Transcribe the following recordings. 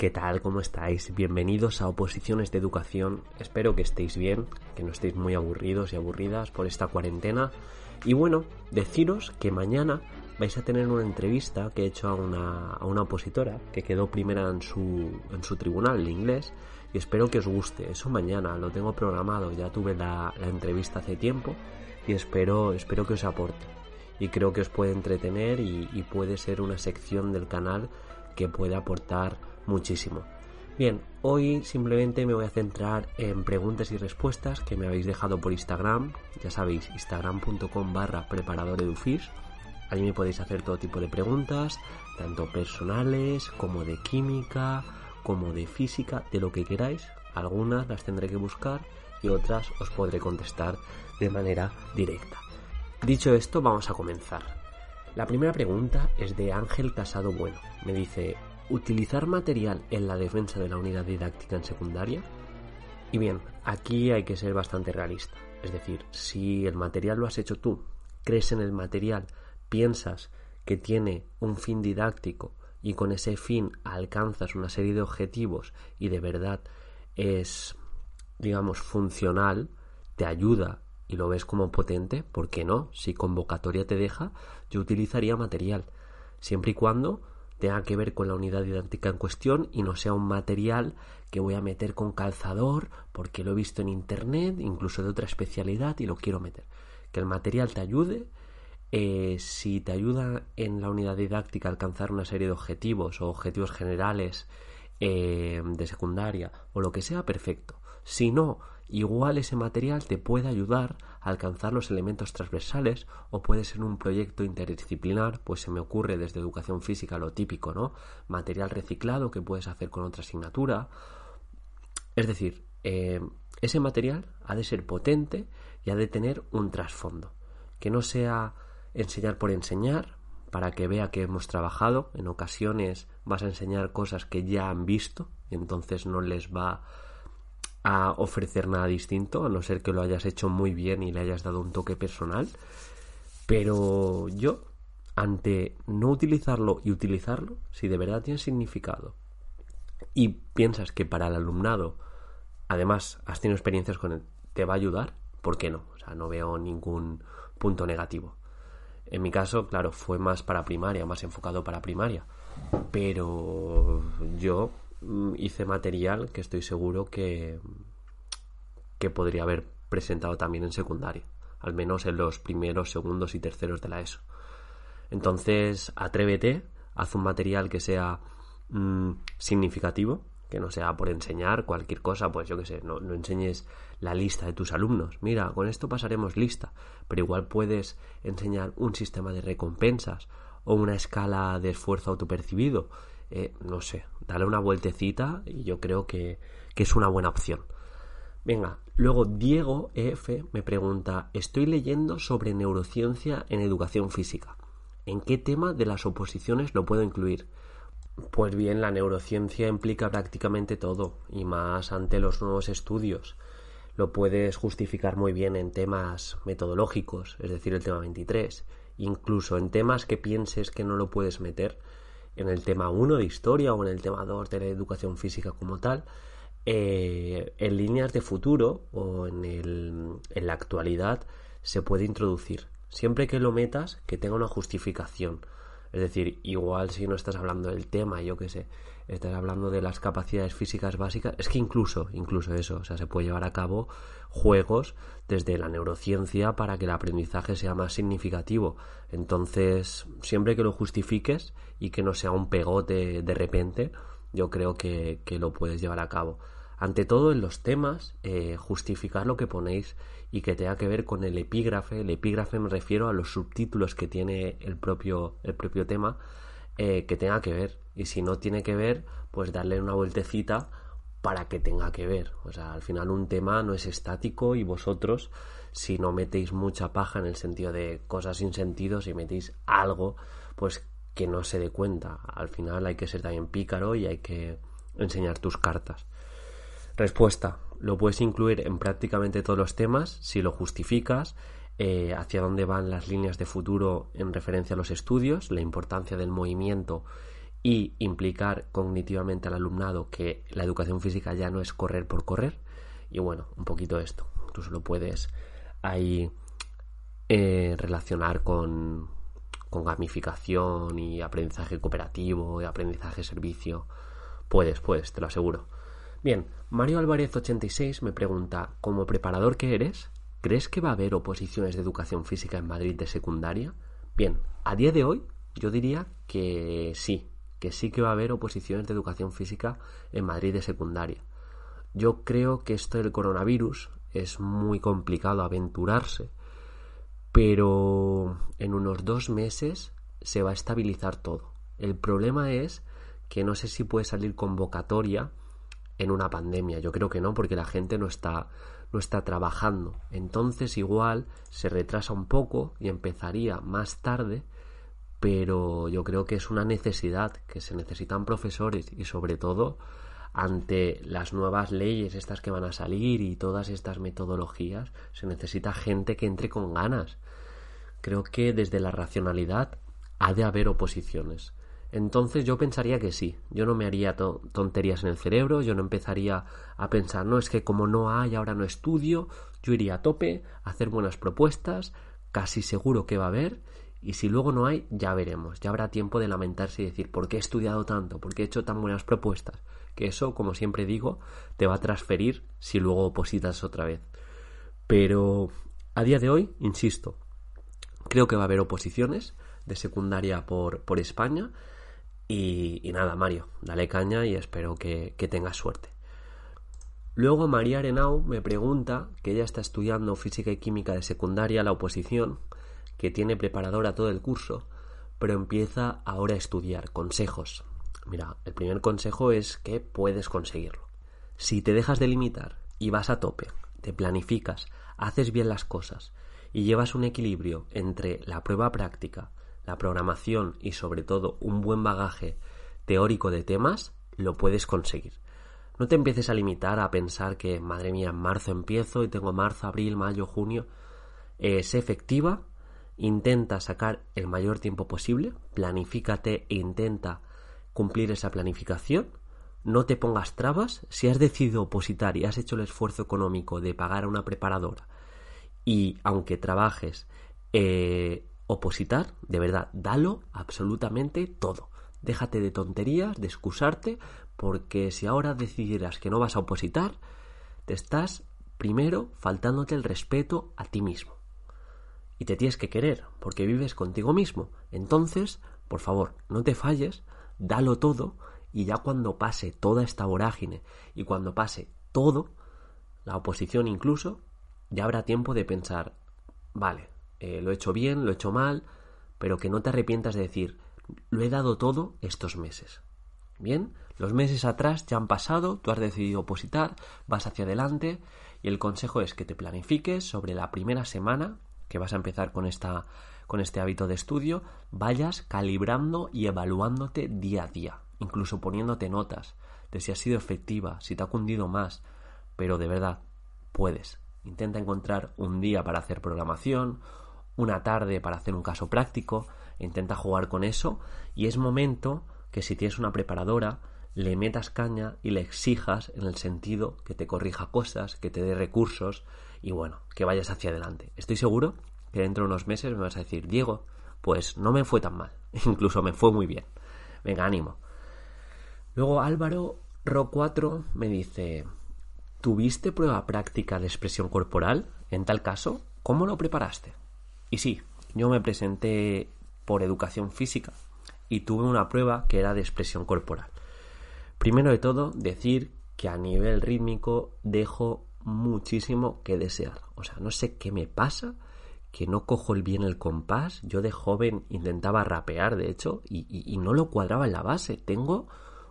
¿Qué tal? ¿Cómo estáis? Bienvenidos a Oposiciones de Educación. Espero que estéis bien, que no estéis muy aburridos y aburridas por esta cuarentena. Y bueno, deciros que mañana vais a tener una entrevista que he hecho a una, a una opositora que quedó primera en su, en su tribunal de inglés y espero que os guste. Eso mañana lo tengo programado, ya tuve la, la entrevista hace tiempo y espero, espero que os aporte. Y creo que os puede entretener y, y puede ser una sección del canal que puede aportar muchísimo. Bien, hoy simplemente me voy a centrar en preguntas y respuestas que me habéis dejado por Instagram. Ya sabéis, instagram.com barra preparadoredufis. Allí me podéis hacer todo tipo de preguntas, tanto personales como de química, como de física, de lo que queráis. Algunas las tendré que buscar y otras os podré contestar de manera directa. Dicho esto, vamos a comenzar. La primera pregunta es de Ángel Casado Bueno. Me dice, ¿utilizar material en la defensa de la unidad didáctica en secundaria? Y bien, aquí hay que ser bastante realista. Es decir, si el material lo has hecho tú, crees en el material, piensas que tiene un fin didáctico y con ese fin alcanzas una serie de objetivos y de verdad es, digamos, funcional, te ayuda y lo ves como potente, ¿por qué no? Si convocatoria te deja, yo utilizaría material, siempre y cuando tenga que ver con la unidad didáctica en cuestión y no sea un material que voy a meter con calzador porque lo he visto en internet, incluso de otra especialidad y lo quiero meter. Que el material te ayude, eh, si te ayuda en la unidad didáctica a alcanzar una serie de objetivos o objetivos generales eh, de secundaria o lo que sea, perfecto. Si no, igual ese material te puede ayudar a alcanzar los elementos transversales o puede ser un proyecto interdisciplinar, pues se me ocurre desde educación física lo típico, ¿no? Material reciclado que puedes hacer con otra asignatura. Es decir, eh, ese material ha de ser potente y ha de tener un trasfondo, que no sea enseñar por enseñar, para que vea que hemos trabajado. En ocasiones vas a enseñar cosas que ya han visto y entonces no les va a ofrecer nada distinto, a no ser que lo hayas hecho muy bien y le hayas dado un toque personal. Pero yo, ante no utilizarlo y utilizarlo, si de verdad tiene significado y piensas que para el alumnado, además has tenido experiencias con él, te va a ayudar, ¿por qué no? O sea, no veo ningún punto negativo. En mi caso, claro, fue más para primaria, más enfocado para primaria. Pero yo hice material que estoy seguro que, que podría haber presentado también en secundaria, al menos en los primeros, segundos y terceros de la ESO. Entonces, atrévete, haz un material que sea mm, significativo, que no sea por enseñar cualquier cosa, pues yo que sé, no, no, enseñes la lista de tus alumnos. Mira, con esto pasaremos lista, pero igual puedes enseñar un sistema de recompensas o una escala de esfuerzo autopercibido eh, no sé, dale una vueltecita y yo creo que, que es una buena opción. Venga, luego Diego EF me pregunta, estoy leyendo sobre neurociencia en educación física. ¿En qué tema de las oposiciones lo puedo incluir? Pues bien, la neurociencia implica prácticamente todo, y más ante los nuevos estudios. Lo puedes justificar muy bien en temas metodológicos, es decir, el tema 23, incluso en temas que pienses que no lo puedes meter, en el tema 1 de historia o en el tema 2 de la educación física como tal, eh, en líneas de futuro o en, el, en la actualidad se puede introducir. Siempre que lo metas, que tenga una justificación. Es decir, igual si no estás hablando del tema, yo qué sé, estás hablando de las capacidades físicas básicas, es que incluso, incluso eso, o sea, se puede llevar a cabo juegos desde la neurociencia para que el aprendizaje sea más significativo. Entonces, siempre que lo justifiques y que no sea un pegote de repente, yo creo que, que lo puedes llevar a cabo. Ante todo, en los temas, eh, justificar lo que ponéis y que tenga que ver con el epígrafe. El epígrafe me refiero a los subtítulos que tiene el propio, el propio tema, eh, que tenga que ver. Y si no tiene que ver, pues darle una vueltecita para que tenga que ver. O sea, al final un tema no es estático y vosotros, si no metéis mucha paja en el sentido de cosas sin sentido, si metéis algo, pues que no se dé cuenta. Al final hay que ser también pícaro y hay que enseñar tus cartas. Respuesta. Lo puedes incluir en prácticamente todos los temas si lo justificas, eh, hacia dónde van las líneas de futuro en referencia a los estudios, la importancia del movimiento y implicar cognitivamente al alumnado que la educación física ya no es correr por correr. Y bueno, un poquito esto. Tú solo puedes ahí eh, relacionar con, con gamificación y aprendizaje cooperativo y aprendizaje servicio. Puedes, puedes, te lo aseguro. Bien, Mario Álvarez 86 me pregunta, como preparador que eres, ¿crees que va a haber oposiciones de educación física en Madrid de secundaria? Bien, a día de hoy yo diría que sí, que sí que va a haber oposiciones de educación física en Madrid de secundaria. Yo creo que esto del coronavirus es muy complicado aventurarse, pero en unos dos meses se va a estabilizar todo. El problema es que no sé si puede salir convocatoria en una pandemia. Yo creo que no, porque la gente no está, no está trabajando. Entonces igual se retrasa un poco y empezaría más tarde pero yo creo que es una necesidad, que se necesitan profesores y sobre todo ante las nuevas leyes estas que van a salir y todas estas metodologías, se necesita gente que entre con ganas. Creo que desde la racionalidad ha de haber oposiciones. Entonces yo pensaría que sí, yo no me haría tonterías en el cerebro, yo no empezaría a pensar, no, es que como no hay, ahora no estudio, yo iría a tope, a hacer buenas propuestas, casi seguro que va a haber y si luego no hay, ya veremos, ya habrá tiempo de lamentarse y decir, ¿por qué he estudiado tanto? ¿Por qué he hecho tan buenas propuestas? Que eso, como siempre digo, te va a transferir si luego opositas otra vez. Pero a día de hoy, insisto, creo que va a haber oposiciones de secundaria por, por España. Y, nada, Mario, dale caña y espero que, que tengas suerte. Luego María Arenau me pregunta que ella está estudiando física y química de secundaria, la oposición, que tiene preparadora todo el curso, pero empieza ahora a estudiar. Consejos. Mira, el primer consejo es que puedes conseguirlo. Si te dejas de limitar y vas a tope, te planificas, haces bien las cosas y llevas un equilibrio entre la prueba práctica, la programación y sobre todo un buen bagaje teórico de temas, lo puedes conseguir. No te empieces a limitar a pensar que, madre mía, en marzo empiezo y tengo marzo, abril, mayo, junio. Es efectiva intenta sacar el mayor tiempo posible, planifícate e intenta cumplir esa planificación, no te pongas trabas, si has decidido opositar y has hecho el esfuerzo económico de pagar a una preparadora y aunque trabajes eh, opositar, de verdad, dalo absolutamente todo. Déjate de tonterías, de excusarte, porque si ahora decidieras que no vas a opositar, te estás primero faltándote el respeto a ti mismo y te tienes que querer porque vives contigo mismo. Entonces, por favor, no te falles, dalo todo y ya cuando pase toda esta vorágine y cuando pase todo, la oposición incluso, ya habrá tiempo de pensar, vale, eh, lo he hecho bien, lo he hecho mal, pero que no te arrepientas de decir, lo he dado todo estos meses. Bien, los meses atrás ya han pasado, tú has decidido opositar, vas hacia adelante y el consejo es que te planifiques sobre la primera semana que vas a empezar con esta con este hábito de estudio, vayas calibrando y evaluándote día a día, incluso poniéndote notas de si ha sido efectiva, si te ha cundido más, pero de verdad, puedes. Intenta encontrar un día para hacer programación, una tarde para hacer un caso práctico, intenta jugar con eso y es momento que si tienes una preparadora, le metas caña y le exijas en el sentido que te corrija cosas, que te dé recursos y bueno, que vayas hacia adelante. Estoy seguro que dentro de unos meses me vas a decir, Diego, pues no me fue tan mal, incluso me fue muy bien. Venga, ánimo. Luego Álvaro Ro 4 me dice, ¿tuviste prueba práctica de expresión corporal? En tal caso, ¿cómo lo preparaste? Y sí, yo me presenté por educación física y tuve una prueba que era de expresión corporal. Primero de todo, decir que a nivel rítmico dejo muchísimo que desear. O sea, no sé qué me pasa, que no cojo bien el compás. Yo de joven intentaba rapear, de hecho, y, no lo cuadraba en la base. Tengo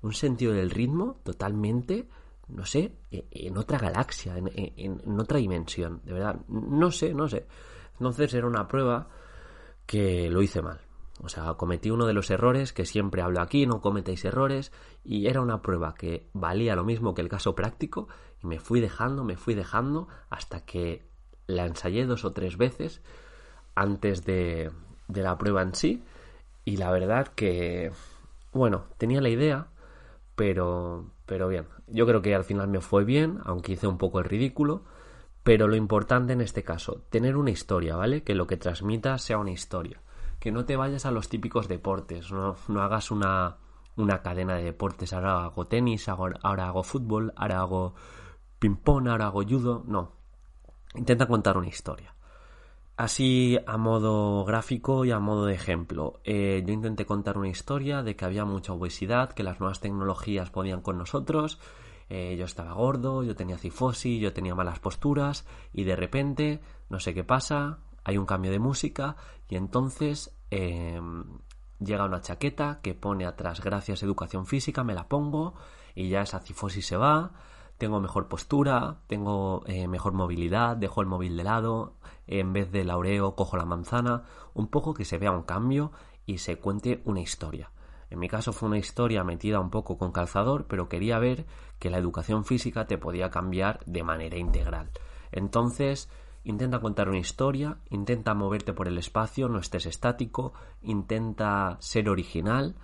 un sentido del ritmo totalmente, no sé, e, en otra galaxia, en, en otra dimensión. De verdad, no sé, no sé. Entonces era una prueba que lo hice mal. O sea, cometí uno de los errores que siempre hablo aquí, no cometéis errores, y era una prueba que valía lo mismo que el caso práctico, y me fui dejando, me fui dejando, hasta que la ensayé dos o tres veces antes de, la prueba en sí, y la verdad que bueno, tenía la idea, pero, pero bien, yo creo que al final me fue bien, aunque hice un poco el ridículo, pero lo importante en este caso, tener una historia, ¿vale? Que lo que transmita sea una historia. Que no te vayas a los típicos deportes, no, no hagas una, una cadena de deportes. Ahora hago tenis, ahora, hago fútbol, ahora hago ping-pong, ahora hago judo. No. Intenta contar una historia. Así a modo gráfico y a modo de ejemplo, eh, yo intenté contar una historia de que había mucha obesidad, que las nuevas tecnologías podían con nosotros, eh, yo estaba gordo, yo tenía cifosis, yo tenía malas posturas y de repente, no sé qué pasa, hay un cambio de música y entonces em, llega una chaqueta que pone atrás gracias educación física, me la pongo y ya esa cifosis se va, tengo mejor postura, tengo eh, mejor movilidad, dejo el móvil de lado, en vez del laureo cojo la manzana, un poco que se vea un cambio y se cuente una historia. En mi caso fue una historia metida un poco con calzador, pero quería ver que la educación física te podía cambiar de manera integral. Entonces, intenta contar una historia, intenta moverte por el espacio, no estés estático, intenta ser original,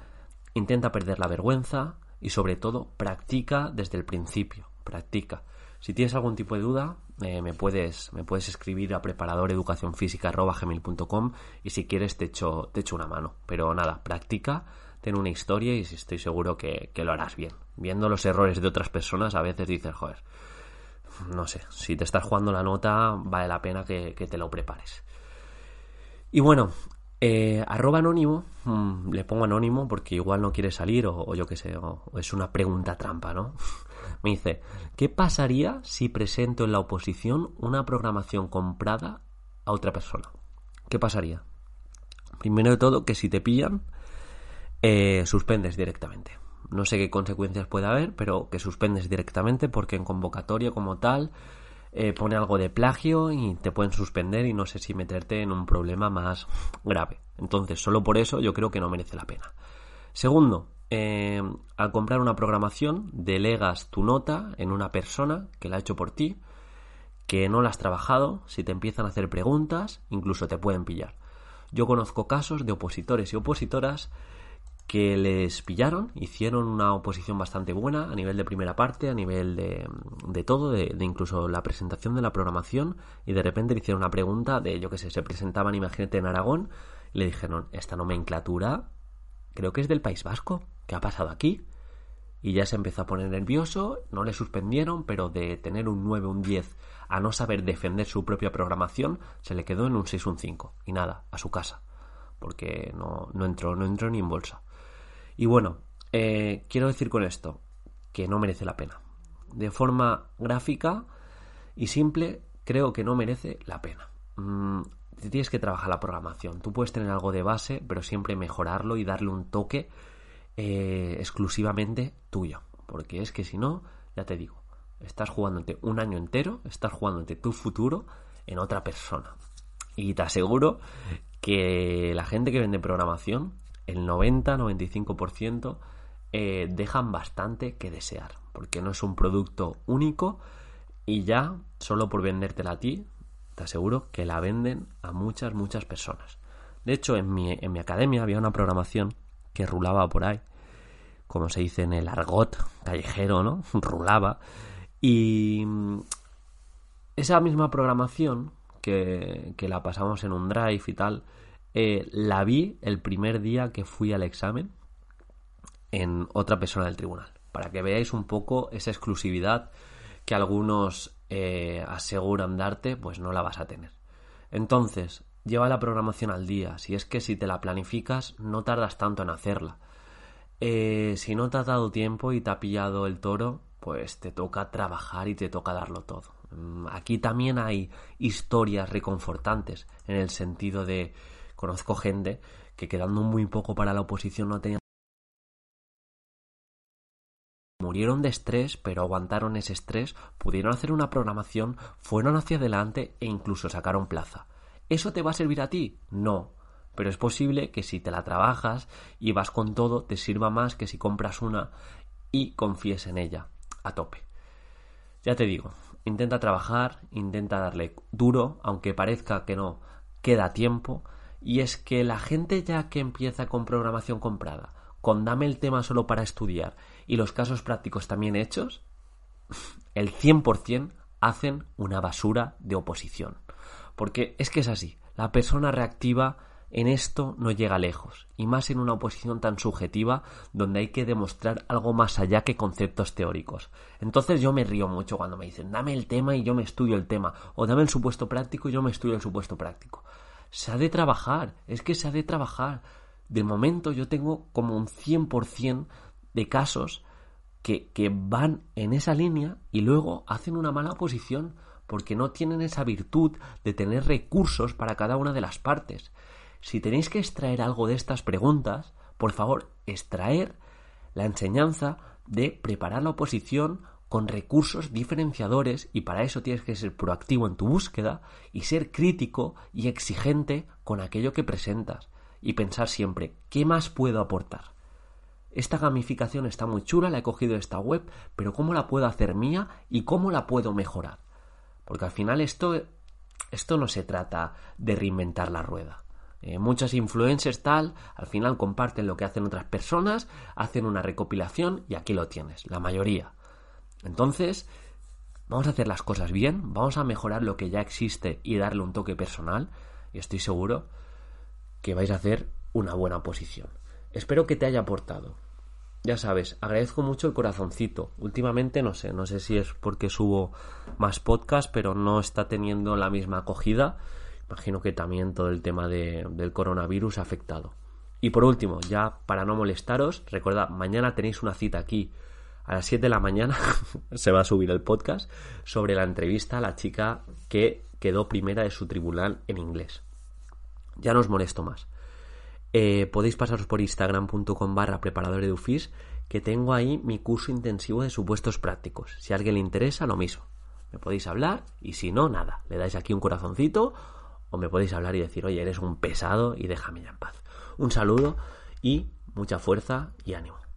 intenta perder la vergüenza y sobre todo practica desde el principio, practica. Si tienes algún tipo de duda, eh, me, puedes, me puedes escribir a preparadoreducacionfísica.com y si quieres te echo, te echo una mano. Pero nada, practica ten una historia y estoy seguro que, lo harás bien. Viendo los errores de otras personas, a veces dices, joder, no sé, si te estás jugando la nota, vale la pena que, te lo prepares. Y bueno, eh, arroba anónimo, mm, le pongo anónimo porque igual no quiere salir o, yo qué sé, o, es una pregunta trampa, ¿no? Me dice, ¿qué pasaría si presento en la oposición una programación comprada a otra persona? ¿Qué pasaría? Primero de todo, que si te pillan, eh, suspendes directamente. No sé qué consecuencias puede haber, pero que suspendes directamente porque en convocatoria como tal eh, pone algo de plagio y te pueden suspender y no sé si meterte en un problema más grave. Entonces, solo por eso yo creo que no merece la pena. Segundo, eh, al comprar una programación, delegas tu nota en una persona que la ha hecho por ti, que no la has trabajado, si te empiezan a hacer preguntas, incluso te pueden pillar. Yo conozco casos de opositores y opositoras que les pillaron, hicieron una oposición bastante buena a nivel de primera parte, a nivel de, de todo, de, incluso la presentación de la programación, y de repente le hicieron una pregunta de, yo que sé, se presentaban, imagínate, en Aragón, y le dijeron, esta nomenclatura creo que es del País Vasco, ¿qué ha pasado aquí? Y ya se empezó a poner nervioso, no le suspendieron, pero de tener un 9, un 10 a no saber defender su propia programación, se le quedó en un 6, un 5, y nada, a su casa, porque no, no entró, no entró ni en bolsa. Y bueno, eh, quiero decir con esto que no merece la pena. De forma gráfica y simple, creo que no merece la pena. Mm, tienes que trabajar la programación. Tú puedes tener algo de base, pero siempre mejorarlo y darle un toque eh, exclusivamente tuyo. Porque es que si no, ya te digo, estás jugándote un año entero, estás jugándote tu futuro en otra persona. Y te aseguro que la gente que vende programación el 90-95% eh, dejan bastante que desear, porque no es un producto único y ya solo por vendértela a ti, te aseguro que la venden a muchas, muchas personas. De hecho, en mi, en mi academia había una programación que rulaba por ahí, como se dice en el argot callejero, ¿no? Rulaba. Y esa misma programación que, que la pasamos en un drive y tal, eh, la vi el primer día que fui al examen en otra persona del tribunal, para que veáis un poco esa exclusividad que algunos eh, aseguran darte, pues no la vas a tener. Entonces, lleva la programación al día. Si es que si te la planificas, no tardas tanto en hacerla. Eh, si no te ha dado tiempo y te ha pillado el toro, pues te toca trabajar y te toca darlo todo. Mm, aquí también hay historias reconfortantes, en el sentido de Conozco gente que quedando muy poco para la oposición no tenían murieron de estrés, pero aguantaron ese estrés, pudieron hacer una programación, fueron hacia adelante e incluso sacaron plaza. ¿Eso te va a servir a ti? No. Pero es posible que si te la trabajas y vas con todo, te sirva más que si compras una y confíes en ella a tope. Ya te digo, intenta trabajar, intenta darle duro, aunque parezca que no, queda tiempo, y es que la gente ya que empieza con programación comprada, con dame el tema solo para estudiar y los casos prácticos también hechos, el 100% hacen una basura de oposición. Porque es que es así, la persona reactiva en esto no llega lejos, y más en una oposición tan subjetiva donde hay que demostrar algo más allá que conceptos teóricos. Entonces yo me río mucho cuando me dicen dame el tema y yo me estudio el tema, o dame el supuesto práctico y yo me estudio el supuesto práctico. Se ha de trabajar, es que se ha de trabajar. De momento yo tengo como un 100% de casos que, que van en esa línea y luego hacen una mala oposición porque no tienen esa virtud de tener recursos para cada una de las partes. Si tenéis que extraer algo de estas preguntas, por favor, extraer la enseñanza de preparar la oposición con recursos diferenciadores y para eso tienes que ser proactivo en tu búsqueda y ser crítico y exigente con aquello que presentas y pensar siempre, ¿qué más puedo aportar? Esta gamificación está muy chula, la he cogido de esta web, pero ¿cómo la puedo hacer mía y cómo la puedo mejorar? Porque al final esto, esto no se trata de reinventar la rueda. Eh, muchas influencers tal, al final comparten lo que hacen otras personas, hacen una recopilación y aquí lo tienes, la mayoría. Entonces, vamos a hacer las cosas bien, vamos a mejorar lo que ya existe y darle un toque personal y estoy seguro que vais a hacer una buena posición. Espero que te haya aportado. Ya sabes, agradezco mucho el corazoncito. Últimamente no sé, no sé si es porque subo más podcast, pero no está teniendo la misma acogida Imagino que también todo el tema del coronavirus ha afectado. Y por último, ya para no molestaros, recordad, mañana tenéis una cita aquí a las 7 de la mañana, se va a subir el podcast, sobre la entrevista a la chica que quedó primera de su tribunal en inglés. Ya no os molesto más. Eh, podéis pasaros por instagram.com barra preparador de UFIS que tengo ahí mi curso intensivo de supuestos prácticos. Si a alguien le interesa, lo mismo. Me podéis hablar y si no, nada. Le dais aquí un corazoncito o me podéis hablar y decir, oye, eres un pesado y déjame ya en paz. Un saludo y mucha fuerza y ánimo.